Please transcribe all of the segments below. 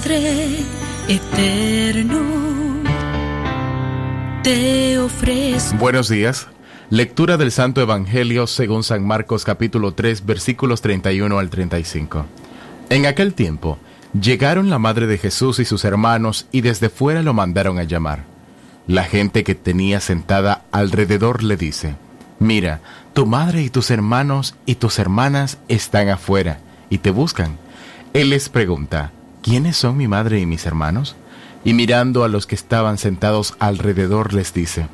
Padre eterno, te ofrezco. Buenos días. Lectura del Santo Evangelio según San Marcos capítulo 3 versículos 31 al 35. En aquel tiempo, llegaron la madre de Jesús y sus hermanos y desde fuera lo mandaron a llamar. La gente que tenía sentada alrededor le dice, Mira, tu madre y tus hermanos y tus hermanas están afuera y te buscan. Él les pregunta, ¿quiénes son mi madre y mis hermanos? Y mirando a los que estaban sentados alrededor les dice,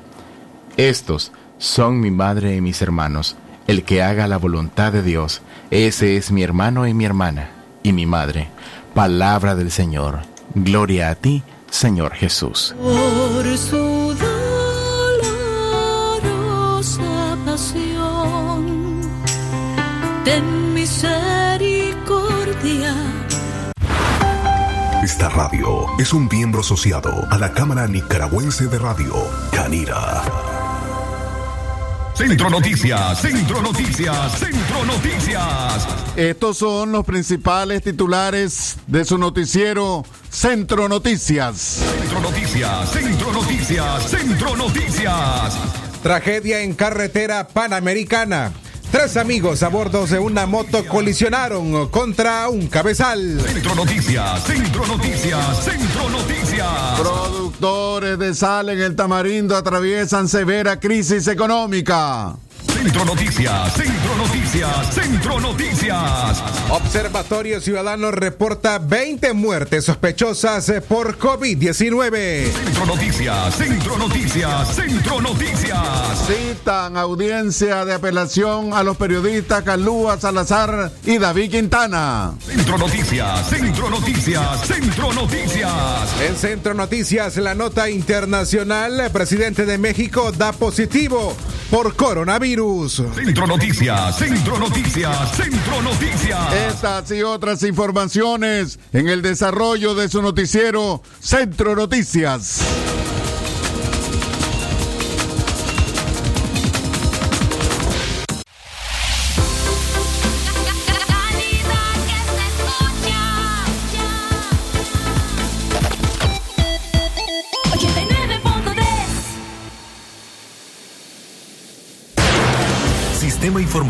Estos son mi madre y mis hermanos. El que haga la voluntad de Dios, ese es mi hermano y mi hermana, y mi madre. Palabra del Señor. Gloria a ti, Señor Jesús. Por su dolorosa pasión, ten misericordia. Esta radio es un miembro asociado a la Cámara Nicaragüense de Radio, Canira. Centro Noticias, Centro Noticias, Centro Noticias. Estos son los principales titulares de su noticiero Centro Noticias. Centro Noticias, Centro Noticias, Centro Noticias. Tragedia en carretera panamericana. Tres amigos a bordo de una moto colisionaron contra un cabezal. Centro Noticias, Centro Noticias, Centro Noticias. Productores de sal en el Tamarindo atraviesan severa crisis económica. Centro Noticias, Centro Noticias, Centro Noticias. Observatorio Ciudadano reporta 20 muertes sospechosas por COVID-19. Centro Noticias, Centro Noticias, Centro Noticias. Citan audiencia de apelación a los periodistas Calúa Salazar y David Quintana. Centro Noticias, Centro Noticias, Centro Noticias. En Centro Noticias, la nota internacional, el presidente de México da positivo por coronavirus. Centro Noticias, Centro Noticias, Centro Noticias. Estas y otras informaciones en el desarrollo de su noticiero Centro Noticias.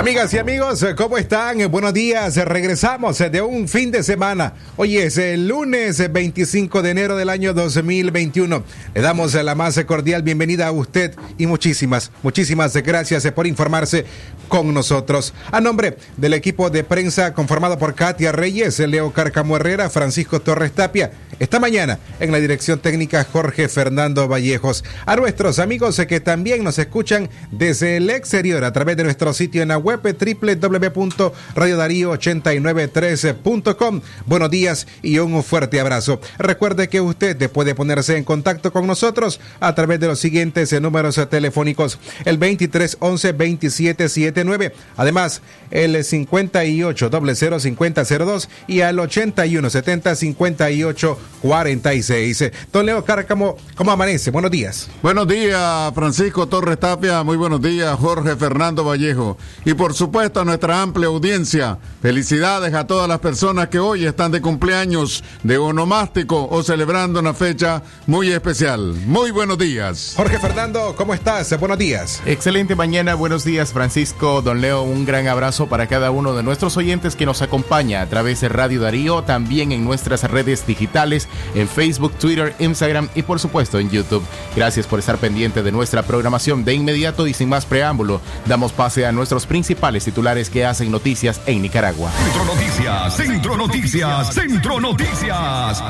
Amigas y amigos, ¿cómo están? Buenos días. Regresamos de un fin de semana. Hoy es el lunes 25 de enero del año 2021. Le damos la más cordial bienvenida a usted y muchísimas, muchísimas gracias por informarse con nosotros. A nombre del equipo de prensa conformado por Katia Reyes, Leo Carcamo Herrera, Francisco Torres Tapia, esta mañana en la dirección técnica Jorge Fernando Vallejos. A nuestros amigos que también nos escuchan desde el exterior a través de nuestro sitio en la web www.radiodarío893.com. Buenos días y un fuerte abrazo. Recuerde que usted puede ponerse en contacto con nosotros a través de los siguientes números telefónicos: el 23 11 27 79, además el 58 00 50 02 y al 81 70 58 46. Don Leo Cárcamo, ¿cómo amanece? Buenos días. Buenos días, Francisco Torres Tapia. Muy buenos días, Jorge Fernando Vallejo. Y por supuesto a nuestra amplia audiencia. Felicidades a todas las personas que hoy están de cumpleaños, de onomástico o celebrando una fecha muy especial. Muy buenos días. Jorge Fernando, ¿cómo estás? Buenos días. Excelente mañana, buenos días Francisco, don Leo, un gran abrazo para cada uno de nuestros oyentes que nos acompaña a través de Radio Darío, también en nuestras redes digitales, en Facebook, Twitter, Instagram y por supuesto en YouTube. Gracias por estar pendiente de nuestra programación de inmediato y sin más preámbulo, damos pase a nuestros principales titulares que hacen noticias en Nicaragua. Centro Noticias, Centro Noticias, Centro Noticias.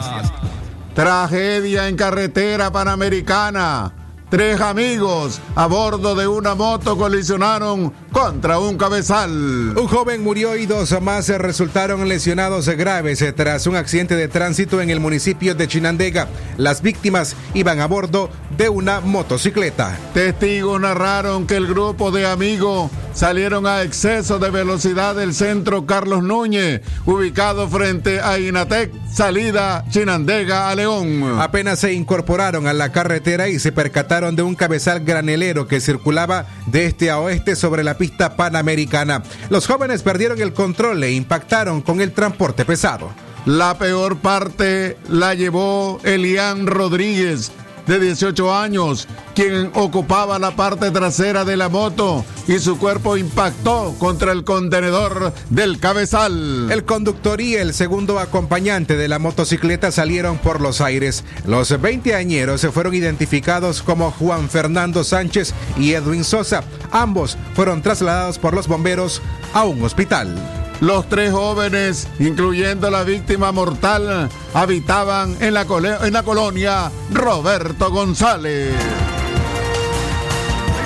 Tragedia en carretera panamericana. Tres amigos a bordo de una moto colisionaron contra un cabezal. Un joven murió y dos más resultaron lesionados graves tras un accidente de tránsito en el municipio de Chinandega. Las víctimas iban a bordo de una motocicleta. Testigos narraron que el grupo de amigos salieron a exceso de velocidad del centro Carlos Núñez, ubicado frente a Inatec, salida Chinandega a León. Apenas se incorporaron a la carretera y se percataron de un cabezal granelero que circulaba de este a oeste sobre la pista panamericana. Los jóvenes perdieron el control e impactaron con el transporte pesado. La peor parte la llevó Elian Rodríguez, de 18 años, quien ocupaba la parte trasera de la moto y su cuerpo impactó contra el contenedor del cabezal. El conductor y el segundo acompañante de la motocicleta salieron por los aires. Los 20 añeros se fueron identificados como Juan Fernando Sánchez y Edwin Sosa. Ambos fueron trasladados por los bomberos a un hospital. Los tres jóvenes, incluyendo la víctima mortal, habitaban en la, cole- en la colonia Roberto González.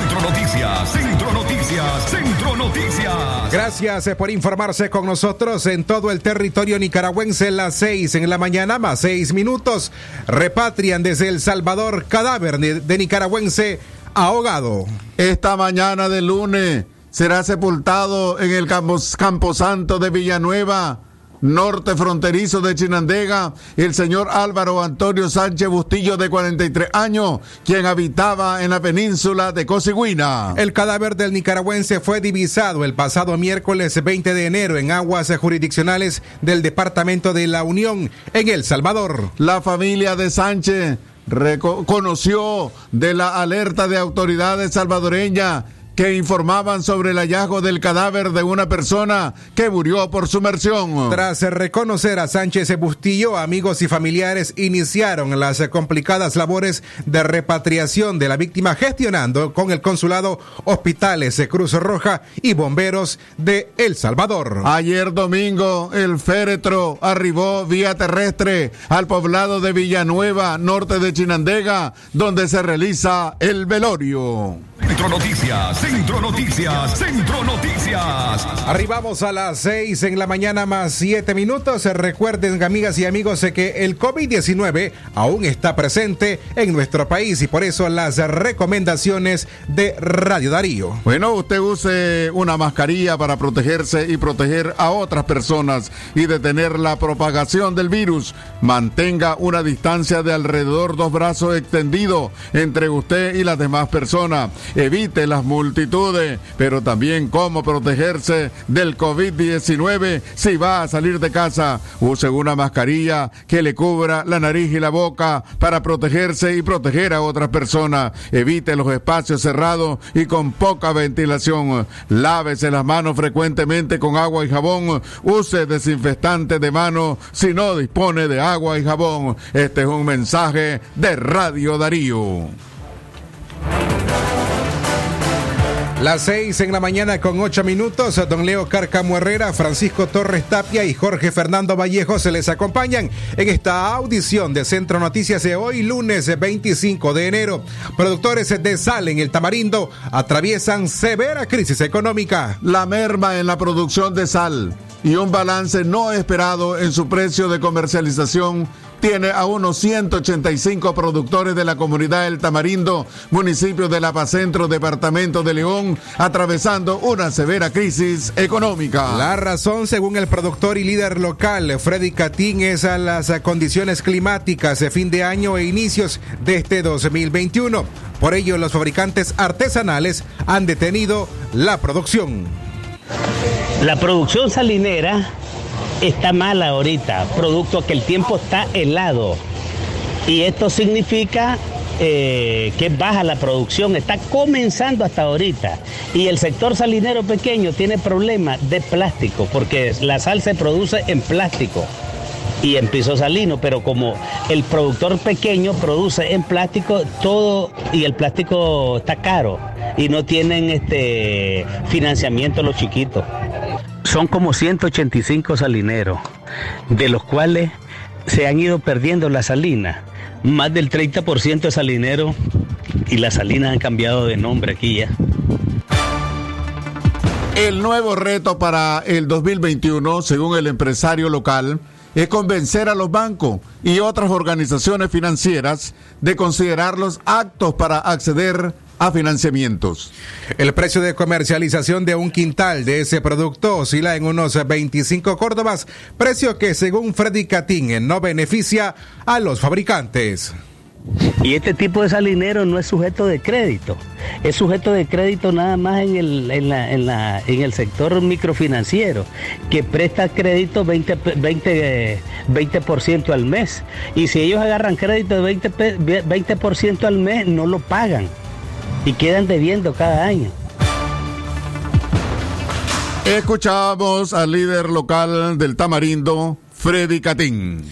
Centro Noticias, Centro Noticias, Centro Noticias. Gracias eh, por informarse con nosotros en todo el territorio nicaragüense. Las seis en la mañana, más seis minutos. Repatrian desde El Salvador cadáver de, de nicaragüense ahogado. Esta mañana de lunes será sepultado en el Campos- Camposanto de Villanueva, norte fronterizo de Chinandega, el señor Álvaro Antonio Sánchez Bustillo, de 43 años, quien habitaba en la península de Cosigüina. El cadáver del nicaragüense fue divisado el pasado miércoles 20 de enero en aguas jurisdiccionales del Departamento de la Unión en El Salvador. La familia de Sánchez reco- conoció de la alerta de autoridades salvadoreñas que informaban sobre el hallazgo del cadáver de una persona que murió por sumersión. Tras reconocer a Sánchez Bustillo, amigos y familiares iniciaron las complicadas labores de repatriación de la víctima gestionando con el consulado, hospitales Cruz Roja y bomberos de El Salvador. Ayer domingo, el féretro arribó vía terrestre al poblado de Villanueva, norte de Chinandega, donde se realiza el velorio. Centro Noticias, Centro Noticias, Centro Noticias. Arribamos a las seis en la mañana más siete minutos. Recuerden, amigas y amigos, que el COVID-19 aún está presente en nuestro país y por eso las recomendaciones de Radio Darío. Bueno, usted use una mascarilla para protegerse y proteger a otras personas y detener la propagación del virus. Mantenga una distancia de alrededor dos brazos extendidos entre usted y las demás personas. Evite las multitudes, pero también cómo protegerse del COVID-19 si va a salir de casa. Use una mascarilla que le cubra la nariz y la boca para protegerse y proteger a otras personas. Evite los espacios cerrados y con poca ventilación. Lávese las manos frecuentemente con agua y jabón. Use desinfectante de mano si no dispone de agua y jabón. Este es un mensaje de Radio Darío. Las seis en la mañana con ocho minutos, don Leo Carcamo Herrera, Francisco Torres Tapia y Jorge Fernando Vallejo se les acompañan en esta audición de Centro Noticias de hoy, lunes 25 de enero. Productores de sal en el Tamarindo atraviesan severa crisis económica. La merma en la producción de sal y un balance no esperado en su precio de comercialización tiene a unos 185 productores de la comunidad del Tamarindo, municipio de La Paz Centro, departamento de León, atravesando una severa crisis económica. La razón, según el productor y líder local, Freddy Catín, es a las condiciones climáticas de fin de año e inicios de este 2021. Por ello, los fabricantes artesanales han detenido la producción. La producción salinera está mala ahorita, producto que el tiempo está helado. Y esto significa eh, que baja la producción, está comenzando hasta ahorita. Y el sector salinero pequeño tiene problemas de plástico, porque la sal se produce en plástico y en piso salino, pero como el productor pequeño produce en plástico todo y el plástico está caro y no tienen este financiamiento los chiquitos. Son como 185 salineros, de los cuales se han ido perdiendo las salinas. Más del 30% es salinero y las salinas han cambiado de nombre aquí ya. El nuevo reto para el 2021, según el empresario local, es convencer a los bancos y otras organizaciones financieras de considerarlos aptos para acceder a financiamientos. El precio de comercialización de un quintal de ese producto oscila en unos 25 córdobas, precio que según Freddy Catín no beneficia a los fabricantes. Y este tipo de salinero no es sujeto de crédito, es sujeto de crédito nada más en el, en la- en la- en el sector microfinanciero, que presta crédito 20, pe- 20, eh, 20% al mes. Y si ellos agarran crédito de 20, pe- 20% al mes, no lo pagan y quedan debiendo cada año. Escuchamos al líder local del Tamarindo, Freddy Catín.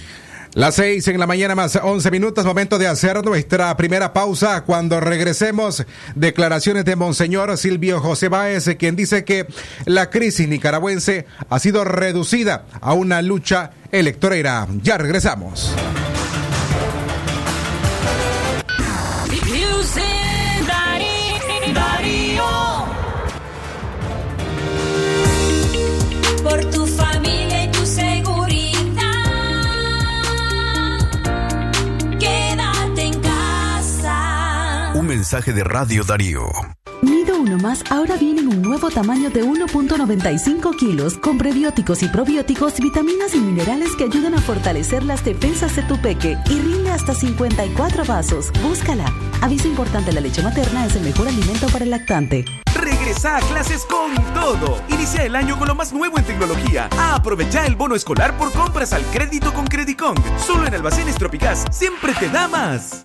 Las seis en la mañana más 11 minutos, momento de hacer nuestra primera pausa. Cuando regresemos, declaraciones de Monseñor Silvio José Báez, quien dice que la crisis nicaragüense ha sido reducida a una lucha electorera. Ya regresamos. Mensaje de Radio Darío. Nido Uno Más ahora viene en un nuevo tamaño de 1.95 kilos con prebióticos y probióticos, vitaminas y minerales que ayudan a fortalecer las defensas de tu peque y rinde hasta 54 vasos. Búscala. Aviso importante, la leche materna es el mejor alimento para el lactante. Regresa a clases con todo. Inicia el año con lo más nuevo en tecnología. Aprovecha el bono escolar por compras al crédito con Credicon. Solo en Almacenes Tropicás siempre te da más.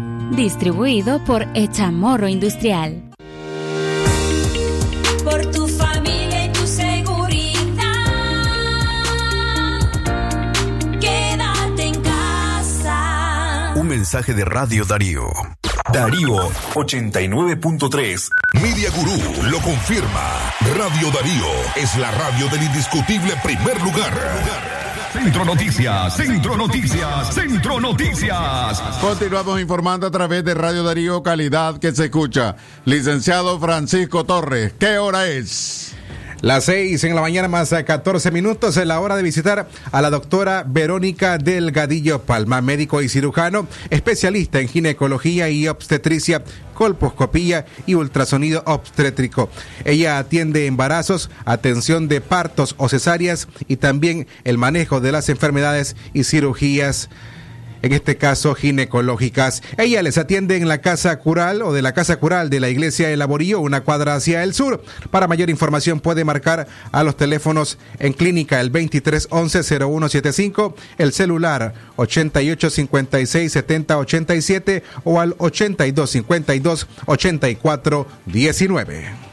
Distribuido por Echamorro Industrial. Por tu familia y tu seguridad. Quédate en casa. Un mensaje de Radio Darío. Darío 89.3. Media Gurú lo confirma. Radio Darío es la radio del indiscutible primer lugar. Centro Noticias, Centro Noticias, Centro Noticias. Continuamos informando a través de Radio Darío Calidad que se escucha. Licenciado Francisco Torres, ¿qué hora es? Las seis en la mañana más a 14 minutos es la hora de visitar a la doctora Verónica Delgadillo Palma, médico y cirujano, especialista en ginecología y obstetricia, colposcopía y ultrasonido obstétrico. Ella atiende embarazos, atención de partos o cesáreas y también el manejo de las enfermedades y cirugías en este caso ginecológicas. Ella les atiende en la Casa Cural o de la Casa Cural de la Iglesia de Laborío, una cuadra hacia el sur. Para mayor información puede marcar a los teléfonos en clínica el 2311-0175, el celular 8856-7087 o al 8252-8419.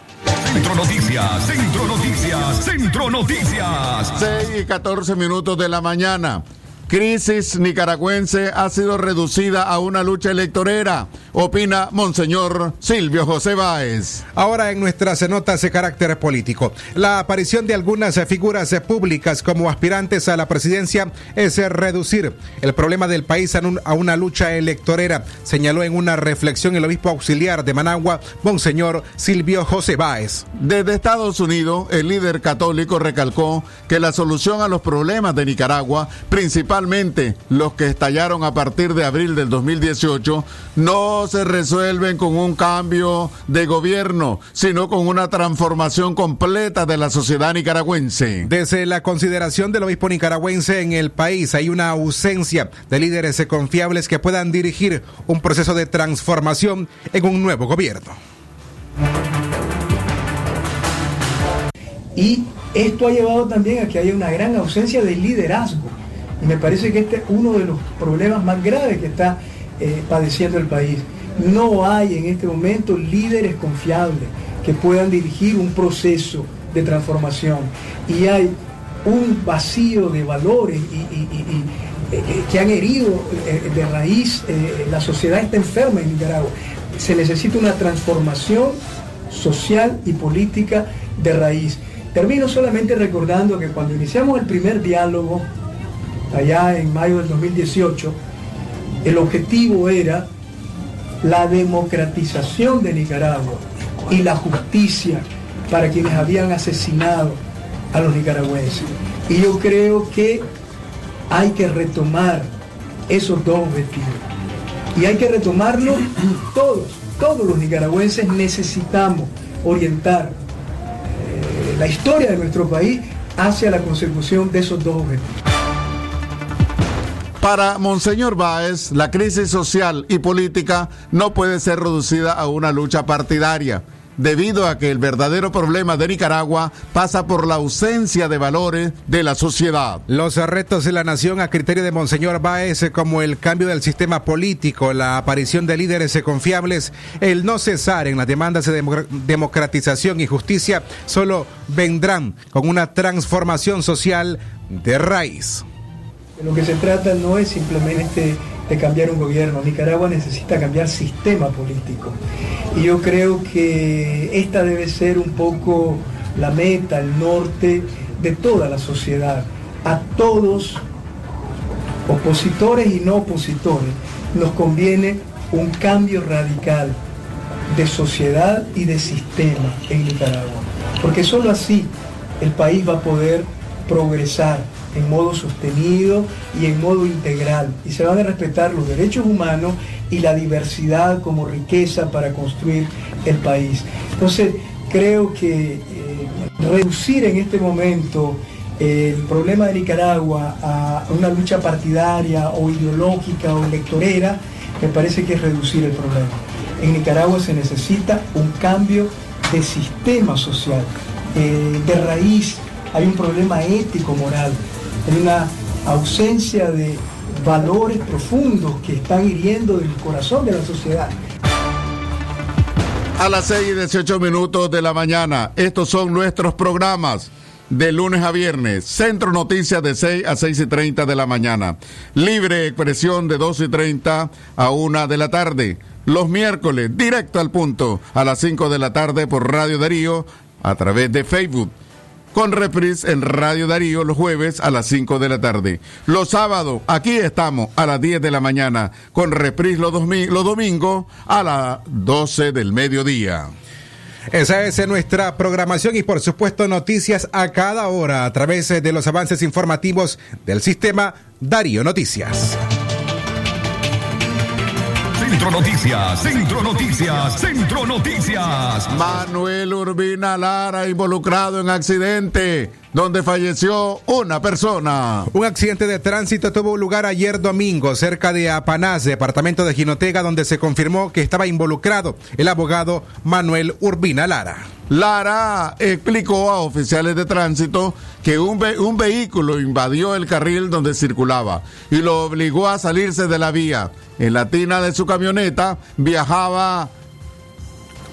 Centro Noticias, Centro Noticias, Centro Noticias. 6 y 14 minutos de la mañana. Crisis nicaragüense ha sido reducida a una lucha electorera, opina Monseñor Silvio José Báez. Ahora en nuestras notas de carácter político, la aparición de algunas figuras públicas como aspirantes a la presidencia es reducir el problema del país a, un- a una lucha electorera, señaló en una reflexión el obispo auxiliar de Managua, Monseñor Silvio José Báez. Desde Estados Unidos, el líder católico recalcó que la solución a los problemas de Nicaragua, principalmente los que estallaron a partir de abril del 2018, no se resuelven con un cambio de gobierno, sino con una transformación completa de la sociedad nicaragüense. Desde la consideración del obispo nicaragüense en el país hay una ausencia de líderes confiables que puedan dirigir un proceso de transformación en un nuevo gobierno. Y esto ha llevado también a que haya una gran ausencia de liderazgo. Y me parece que este es uno de los problemas más graves que está eh, padeciendo el país. No hay en este momento líderes confiables que puedan dirigir un proceso de transformación. Y hay un vacío de valores y, eh, eh, que han herido de raíz. la sociedad está enferma en Nicaragua. Se necesita una transformación social y política de raíz. Termino solamente recordando que cuando iniciamos el primer diálogo, allá en mayo del 2018, el objetivo era la democratización de Nicaragua y la justicia para quienes habían asesinado a los nicaragüenses. Y yo creo que hay que retomar esos dos objetivos. Y hay que retomarlo todos, todos los nicaragüenses necesitamos orientar eh, la historia de nuestro país hacia la consecución de esos dos objetivos. Para Monseñor Báez, la crisis social y política no puede ser reducida a una lucha partidaria, debido a que el verdadero problema de Nicaragua pasa por la ausencia de valores de la sociedad. Los retos de la nación a criterio de Monseñor Báez, como el cambio del sistema político, la aparición de líderes confiables, el no cesar en las demandas de democ- democratización y justicia, solo vendrán con una transformación social de raíz. Lo que se trata no es simplemente de cambiar un gobierno. Nicaragua necesita cambiar sistema político. Y yo creo que esta debe ser un poco la meta, el norte de toda la sociedad. A todos, opositores y no opositores, nos conviene un cambio radical de sociedad y de sistema en Nicaragua. Porque solo así el país va a poder progresar en modo sostenido y en modo integral. Y se van a respetar los derechos humanos y la diversidad como riqueza para construir el país. Entonces, creo que eh, reducir en este momento el problema de Nicaragua a una lucha partidaria o ideológica o electorera, me parece que es reducir el problema. En Nicaragua se necesita un cambio de sistema social, eh, de raíz. Hay un problema ético, moral, una ausencia de valores profundos que están hiriendo el corazón de la sociedad. A las 6 y 18 minutos de la mañana, estos son nuestros programas de lunes a viernes. Centro Noticias de 6 a 6 y 30 de la mañana. Libre expresión de 2 y 30 a 1 de la tarde. Los miércoles, directo al punto, a las 5 de la tarde por Radio Darío, a través de Facebook. Con reprise en Radio Darío los jueves a las 5 de la tarde. Los sábados, aquí estamos a las 10 de la mañana. Con reprise los, los domingos a las 12 del mediodía. Esa es nuestra programación y por supuesto noticias a cada hora a través de los avances informativos del sistema Darío Noticias. Centro Noticias, Centro Noticias, Centro Noticias. Manuel Urbina Lara involucrado en accidente donde falleció una persona. Un accidente de tránsito tuvo lugar ayer domingo cerca de Apanás, departamento de Jinotega, donde se confirmó que estaba involucrado el abogado Manuel Urbina Lara. Lara explicó a oficiales de tránsito que un, ve- un vehículo invadió el carril donde circulaba y lo obligó a salirse de la vía. En la tina de su camioneta viajaba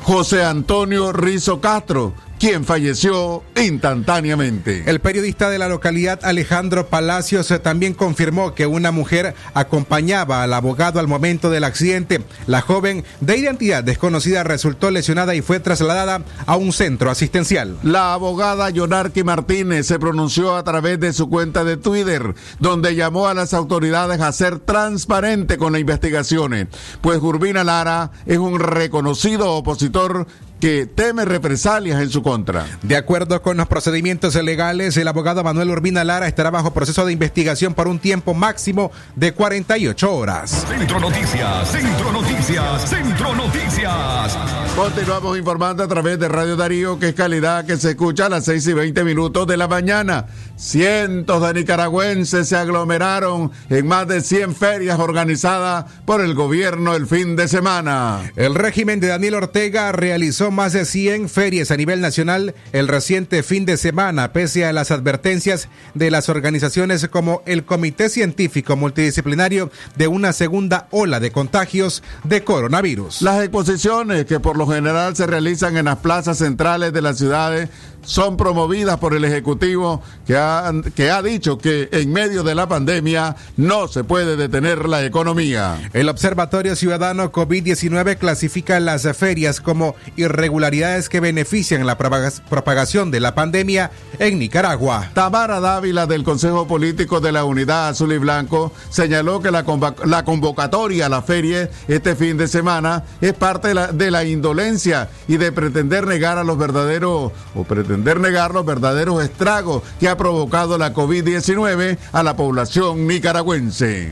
José Antonio Rizo Castro, quien falleció instantáneamente. El periodista de la localidad Alejandro Palacios eh, también confirmó que una mujer acompañaba al abogado al momento del accidente. La joven de identidad desconocida resultó lesionada y fue trasladada a un centro asistencial. La abogada Yonarqui Martínez se pronunció a través de su cuenta de Twitter, donde llamó a las autoridades a ser transparente con las investigaciones, pues Urbina Lara es un reconocido opositor que teme represalias en su contra. De acuerdo con los procedimientos legales, el abogado Manuel Urbina Lara estará bajo proceso de investigación por un tiempo máximo de 48 horas. Centro Noticias, Centro Noticias, Centro Noticias. Continuamos informando a través de Radio Darío, que es calidad que se escucha a las 6 y 20 minutos de la mañana. Cientos de nicaragüenses se aglomeraron en más de 100 ferias organizadas por el gobierno el fin de semana. El régimen de Daniel Ortega realizó más de 100 ferias a nivel nacional el reciente fin de semana, pese a las advertencias de las organizaciones como el Comité Científico Multidisciplinario de una segunda ola de contagios de coronavirus. Las exposiciones que por lo general se realizan en las plazas centrales de las ciudades son promovidas por el Ejecutivo que ha, que ha dicho que en medio de la pandemia no se puede detener la economía. El Observatorio Ciudadano COVID-19 clasifica las ferias como irregularidades que benefician la propaga- propagación de la pandemia en Nicaragua. Tamara Dávila del Consejo Político de la Unidad Azul y Blanco señaló que la, la convocatoria a la feria este fin de semana es parte de la, de la indolencia y de pretender negar a los verdaderos o pretender negar los verdaderos estragos que ha provocado la COVID-19 a la población nicaragüense.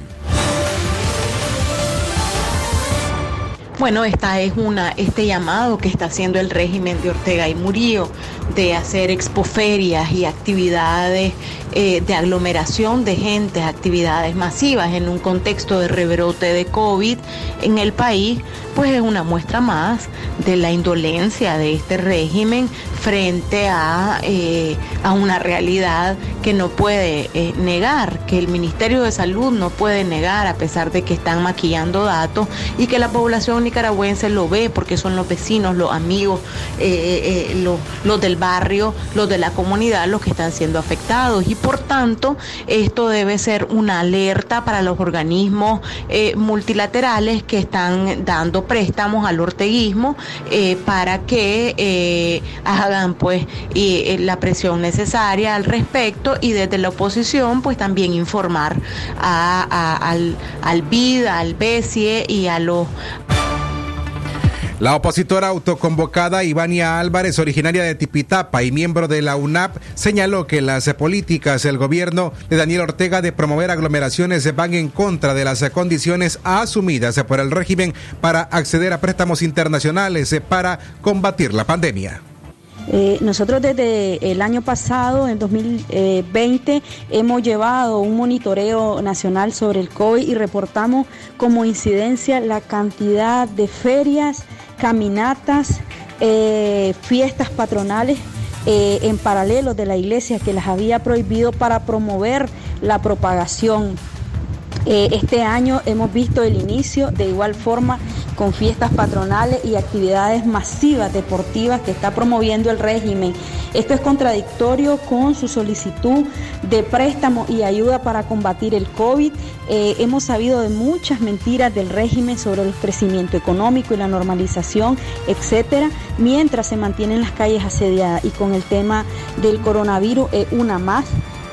Bueno, esta es una, este llamado que está haciendo el régimen de Ortega y Murillo de hacer expoferias y actividades eh, de aglomeración de gente, actividades masivas en un contexto de rebrote de COVID en el país, pues es una muestra más de la indolencia de este régimen frente a, eh, a una realidad que no puede eh, negar, que el Ministerio de Salud no puede negar a pesar de que están maquillando datos y que la población nicaragüense lo ve porque son los vecinos, los amigos, los, los del barrio, los de la comunidad los que están siendo afectados. Y por tanto esto debe ser una alerta para los organismos eh, multilaterales que están dando préstamos al orteguismo eh, para que eh, hagan pues la presión necesaria al respecto y desde la oposición pues también informar a- al, al BID, al BESIE y a los La opositora autoconvocada Ivania Álvarez, originaria de Tipitapa y miembro de la UNAP, señaló que las políticas del gobierno de Daniel Ortega de promover aglomeraciones van en contra de las condiciones asumidas por el régimen para acceder a préstamos internacionales para combatir la pandemia. Eh, nosotros desde el año pasado, en 2020, hemos llevado un monitoreo nacional sobre el COVID y reportamos como incidencia la cantidad de ferias, caminatas, eh, fiestas patronales eh, en paralelo de la iglesia que las había prohibido para promover la propagación. Eh, este año hemos visto el inicio de igual forma con fiestas patronales y actividades masivas deportivas que está promoviendo el régimen. Esto es contradictorio con su solicitud de préstamo y ayuda para combatir el COVID. Eh, hemos sabido de muchas mentiras del régimen sobre el crecimiento económico y la normalización, etcétera, mientras se mantienen las calles asediadas y con el tema del coronavirus es una más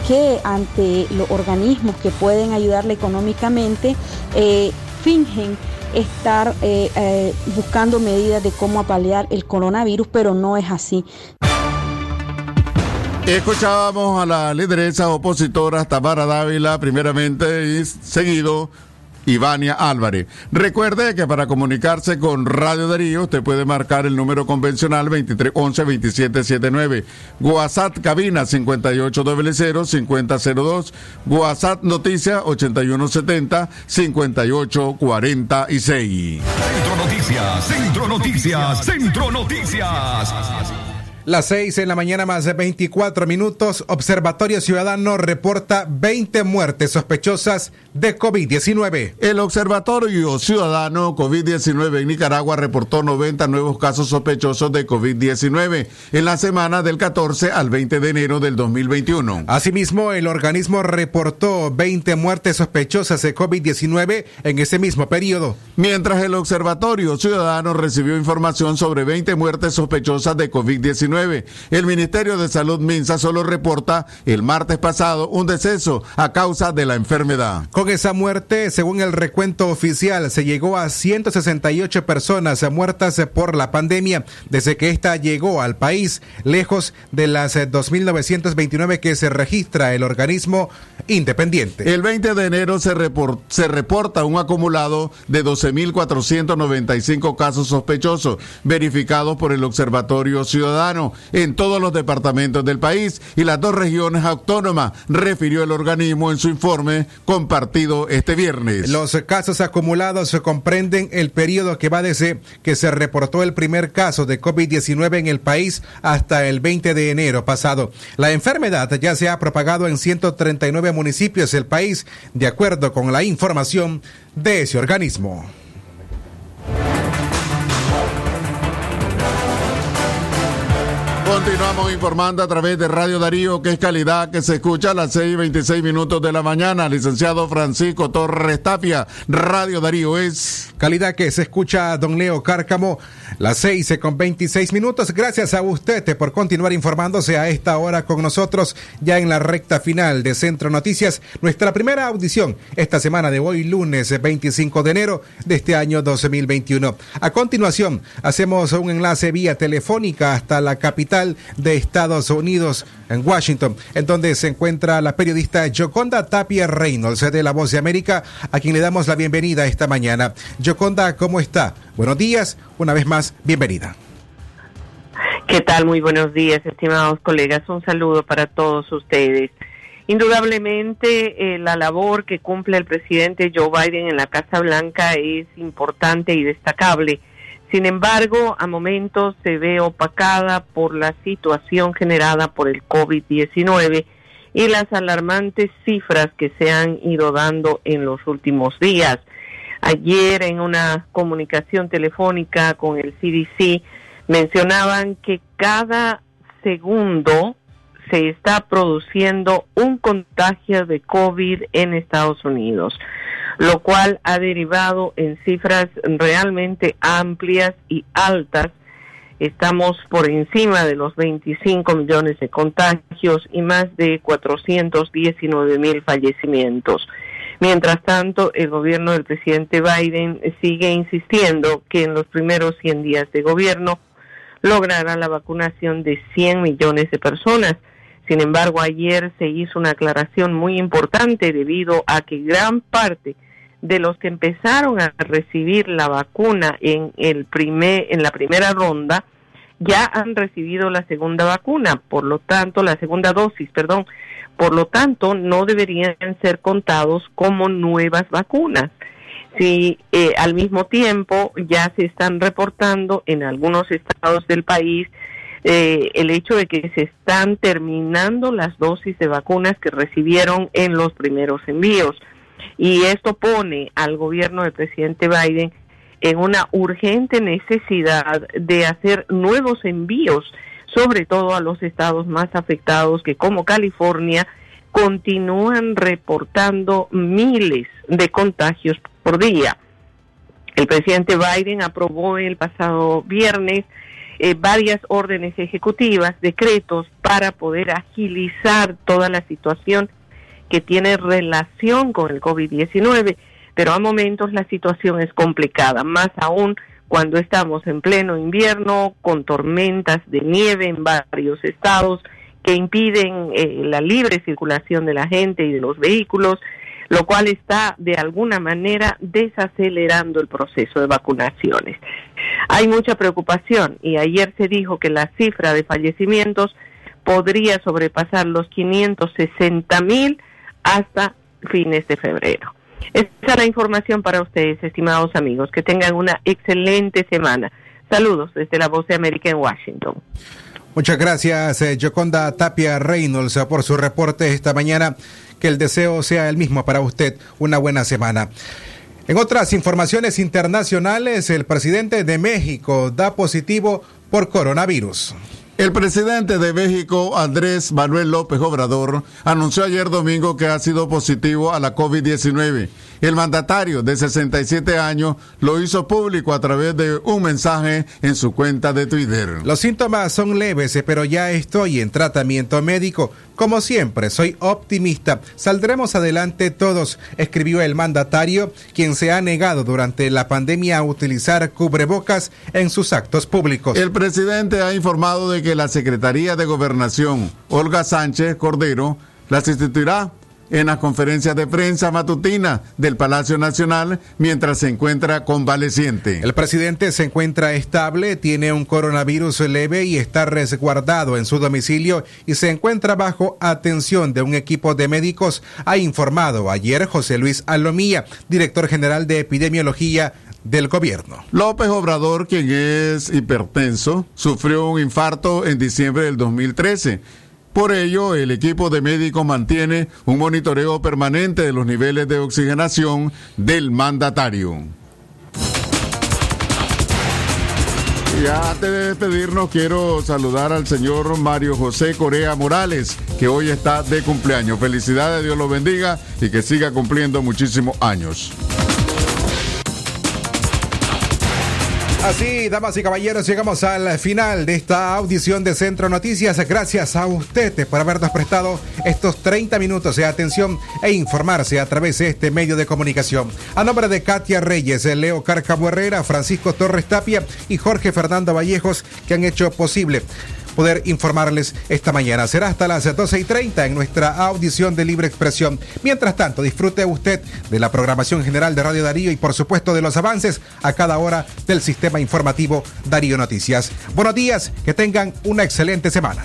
que ante los organismos que pueden ayudarle económicamente eh, fingen estar eh, eh, buscando medidas de cómo apalear el coronavirus, pero no es así. Escuchábamos a la lideresa opositora Tamara Dávila primeramente y seguido Ivania Álvarez. Recuerde que para comunicarse con Radio Darío usted puede marcar el número convencional 2311-2779, WhatsApp cabina 5800-5002, WhatsApp noticia 8170-5846. Centro Noticias, Centro Noticias, Centro Noticias. Las 6 en la mañana más de 24 minutos, Observatorio Ciudadano reporta 20 muertes sospechosas de COVID-19. El Observatorio Ciudadano COVID-19 en Nicaragua reportó 90 nuevos casos sospechosos de COVID-19 en la semana del 14 al 20 de enero del 2021. Asimismo, el organismo reportó 20 muertes sospechosas de COVID-19 en ese mismo periodo. Mientras el Observatorio Ciudadano recibió información sobre 20 muertes sospechosas de COVID-19, el Ministerio de Salud Minsa solo reporta el martes pasado un deceso a causa de la enfermedad. Con esa muerte, según el recuento oficial, se llegó a 168 personas muertas por la pandemia desde que esta llegó al país, lejos de las 2.929 que se registra el organismo independiente. El 20 de enero se, report, se reporta un acumulado de 12.495 casos sospechosos verificados por el Observatorio Ciudadano en todos los departamentos del país y las dos regiones autónomas, refirió el organismo en su informe compartido este viernes. Los casos acumulados comprenden el periodo que va desde que se reportó el primer caso de COVID-19 en el país hasta el 20 de enero pasado. La enfermedad ya se ha propagado en 139 municipios del país, de acuerdo con la información de ese organismo. Continuamos informando a través de Radio Darío, que es calidad que se escucha a las 6 y 26 minutos de la mañana. Licenciado Francisco Torres Tapia, Radio Darío es. Calidad que se escucha, don Leo Cárcamo, las 6 con 26 minutos. Gracias a usted por continuar informándose a esta hora con nosotros, ya en la recta final de Centro Noticias. Nuestra primera audición esta semana de hoy, lunes 25 de enero de este año 2021. A continuación, hacemos un enlace vía telefónica hasta la capital de Estados Unidos, en Washington, en donde se encuentra la periodista Joconda Tapia Reynolds de La Voz de América, a quien le damos la bienvenida esta mañana. Joconda, ¿cómo está? Buenos días, una vez más, bienvenida. ¿Qué tal? Muy buenos días, estimados colegas. Un saludo para todos ustedes. Indudablemente, eh, la labor que cumple el presidente Joe Biden en la Casa Blanca es importante y destacable. Sin embargo, a momentos se ve opacada por la situación generada por el COVID-19 y las alarmantes cifras que se han ido dando en los últimos días. Ayer en una comunicación telefónica con el CDC mencionaban que cada segundo se está produciendo un contagio de COVID en Estados Unidos lo cual ha derivado en cifras realmente amplias y altas. Estamos por encima de los 25 millones de contagios y más de 419 mil fallecimientos. Mientras tanto, el gobierno del presidente Biden sigue insistiendo que en los primeros 100 días de gobierno logrará la vacunación de 100 millones de personas. Sin embargo, ayer se hizo una aclaración muy importante debido a que gran parte de los que empezaron a recibir la vacuna en el primer en la primera ronda ya han recibido la segunda vacuna, por lo tanto, la segunda dosis, perdón, por lo tanto, no deberían ser contados como nuevas vacunas. Si eh, al mismo tiempo ya se están reportando en algunos estados del país eh, el hecho de que se están terminando las dosis de vacunas que recibieron en los primeros envíos. Y esto pone al gobierno del presidente Biden en una urgente necesidad de hacer nuevos envíos, sobre todo a los estados más afectados que como California continúan reportando miles de contagios por día. El presidente Biden aprobó el pasado viernes eh, varias órdenes ejecutivas, decretos para poder agilizar toda la situación que tiene relación con el COVID-19, pero a momentos la situación es complicada, más aún cuando estamos en pleno invierno con tormentas de nieve en varios estados que impiden eh, la libre circulación de la gente y de los vehículos, lo cual está de alguna manera desacelerando el proceso de vacunaciones. Hay mucha preocupación y ayer se dijo que la cifra de fallecimientos podría sobrepasar los 560 mil hasta fines de febrero. Esta es la información para ustedes, estimados amigos. Que tengan una excelente semana. Saludos desde la Voz de América en Washington. Muchas gracias, eh, Yoconda Tapia Reynolds, eh, por su reporte esta mañana. Que el deseo sea el mismo para usted. Una buena semana. En otras informaciones internacionales, el presidente de México da positivo por coronavirus. El presidente de México, Andrés Manuel López Obrador, anunció ayer domingo que ha sido positivo a la COVID-19. El mandatario de 67 años lo hizo público a través de un mensaje en su cuenta de Twitter. Los síntomas son leves, eh, pero ya estoy en tratamiento médico. Como siempre, soy optimista. Saldremos adelante todos, escribió el mandatario, quien se ha negado durante la pandemia a utilizar cubrebocas en sus actos públicos. El presidente ha informado de que la Secretaría de Gobernación, Olga Sánchez Cordero, las instituirá en las conferencias de prensa matutina del Palacio Nacional mientras se encuentra convaleciente. El presidente se encuentra estable, tiene un coronavirus leve y está resguardado en su domicilio y se encuentra bajo atención de un equipo de médicos, ha informado ayer José Luis Alomía, director general de epidemiología del gobierno. López Obrador, quien es hipertenso, sufrió un infarto en diciembre del 2013. Por ello, el equipo de médicos mantiene un monitoreo permanente de los niveles de oxigenación del mandatario. Y antes de despedirnos, quiero saludar al señor Mario José Corea Morales, que hoy está de cumpleaños. Felicidades, Dios lo bendiga y que siga cumpliendo muchísimos años. Así, damas y caballeros, llegamos al final de esta audición de Centro Noticias. Gracias a ustedes por habernos prestado estos 30 minutos de atención e informarse a través de este medio de comunicación. A nombre de Katia Reyes, Leo Carcabo Herrera, Francisco Torres Tapia y Jorge Fernando Vallejos, que han hecho posible poder informarles esta mañana. Será hasta las 12 y 30 en nuestra audición de libre expresión. Mientras tanto, disfrute usted de la programación general de Radio Darío y por supuesto de los avances a cada hora del sistema informativo Darío Noticias. Buenos días, que tengan una excelente semana.